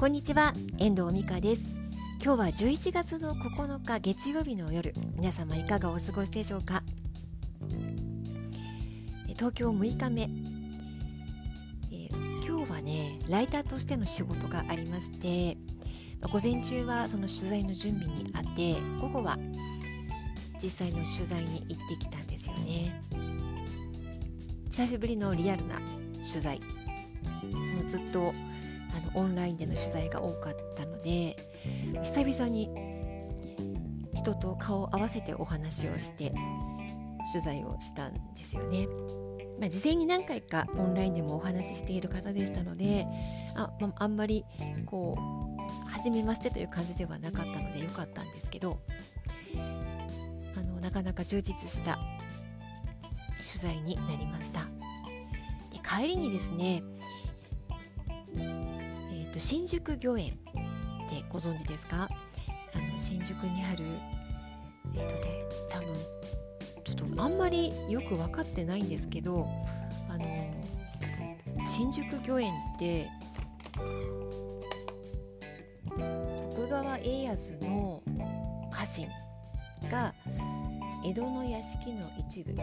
こんにちは遠藤美香です。今日は11月の9日月曜日の夜皆様いかがお過ごしでしょうか？東京6日目、えー、今日はねライターとしての仕事がありまして午前中はその取材の準備にあって午後は実際の取材に行ってきたんですよね。久しぶりのリアルな取材。もうずっとあのオンラインでの取材が多かったので久々に人と顔を合わせてお話をして取材をしたんですよね。まあ、事前に何回かオンラインでもお話ししている方でしたのであ,、まあ、んまりこう初めましてという感じではなかったのでよかったんですけどあのなかなか充実した取材になりましたで帰りにですねと新宿御苑ってご存知ですか？あの新宿にあるえっ、とね多分ちょっとあんまりよく分かってないんですけどあの新宿御苑って徳川家康の家臣が江戸の屋敷の一部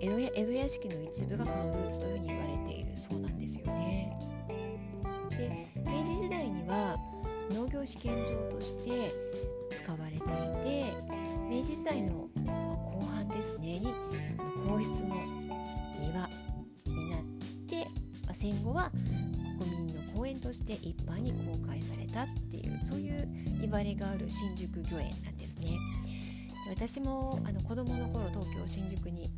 江戸江戸屋敷の一部がそのルーツというふうに言われているそうなんですよね。で明治時代には農業試験場として使われていて明治時代の後半ですねに皇室の庭になって戦後は国民の公園として一般に公開されたっていうそういう言われがある新宿御苑なんですね。私もあの子供の頃東京新宿に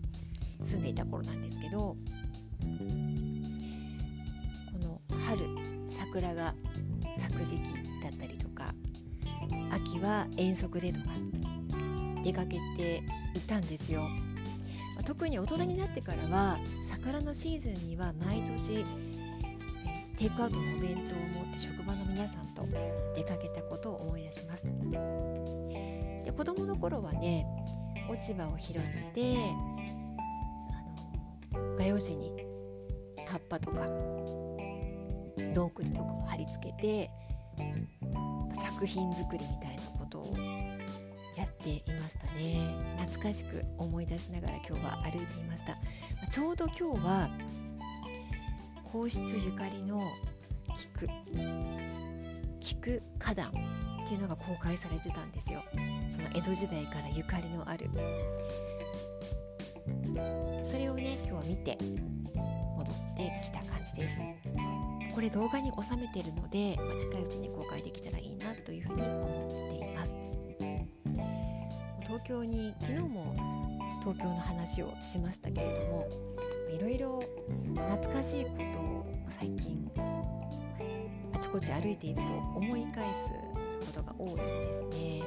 住んでいた頃なんですけど桜が咲く時期だったりとか秋は遠足でとか出かけていたんですよ。特に大人になってからは桜のシーズンには毎年テイクアウトのお弁当を持って職場の皆さんと出かけたことを思い出しますで子供の頃はね落ち葉を拾ってあの画用紙に葉っぱとかどん。くりとかを貼り付けて作品作りみたいなことをやっていましたね。懐かしく思い出しながら今日は歩いていました。ちょうど今日は皇室ゆかりの菊。菊花壇っていうのが公開されてたんですよ。その江戸時代からゆかりのある。それをね今日は見て戻ってきた感じですこれ動画に収めているので、まあ、近いうちに公開できたらいいなというふうに思っています。東京に昨日も東京の話をしましたけれどもいろいろ懐かしいことを最近あちこち歩いていると思い返すことが多いんですね。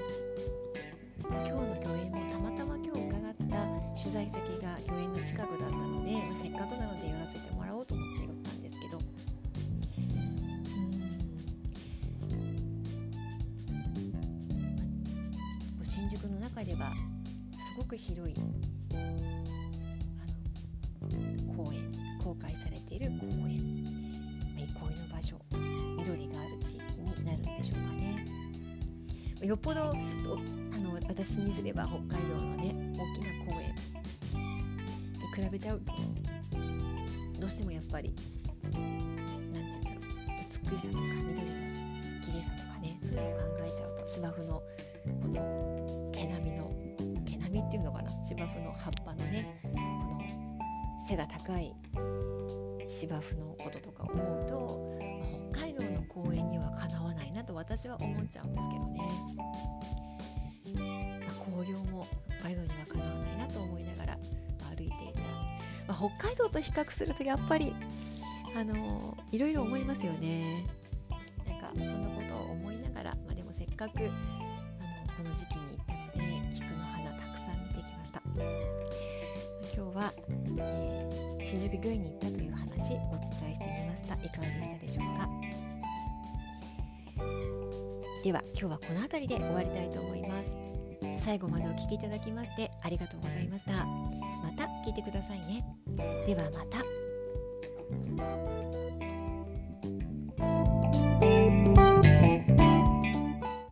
今日の御苑もたまたま今日伺った取材先が御苑の近くだったので、まあ、せっかくなので寄らせてもら宿の中ではすごく広いあの公園公開されている公園。憩いの場所緑がある地域になるんでしょうかね。よっぽどあの私にすれば北海道のね大きな公園に比べちゃうとどうしてもやっぱり何て言うんだろう美しさとか緑の綺麗さとかねそういうのを考えちゃうと芝生のこの芝生の葉っぱのねこの背が高い芝生のこととか思うと北海道の公園にはかなわないなと私は思っちゃうんですけどね、まあ、紅葉も北海道にはかなわないなと思いながら、歩いていた、まあ、北海道と比較するとやっぱりあのいろいろ思いますよね。なんかそんなことを思いながら、まあ、でもせっかくあのこの時期に行ったは、えー、新宿御苑に行ったという話お伝えしてみました。いかがでしたでしょうか？では今日はこの辺りで終わりたいと思います。最後までお聴きいただきましてありがとうございました。また聞いてくださいね。ではまた。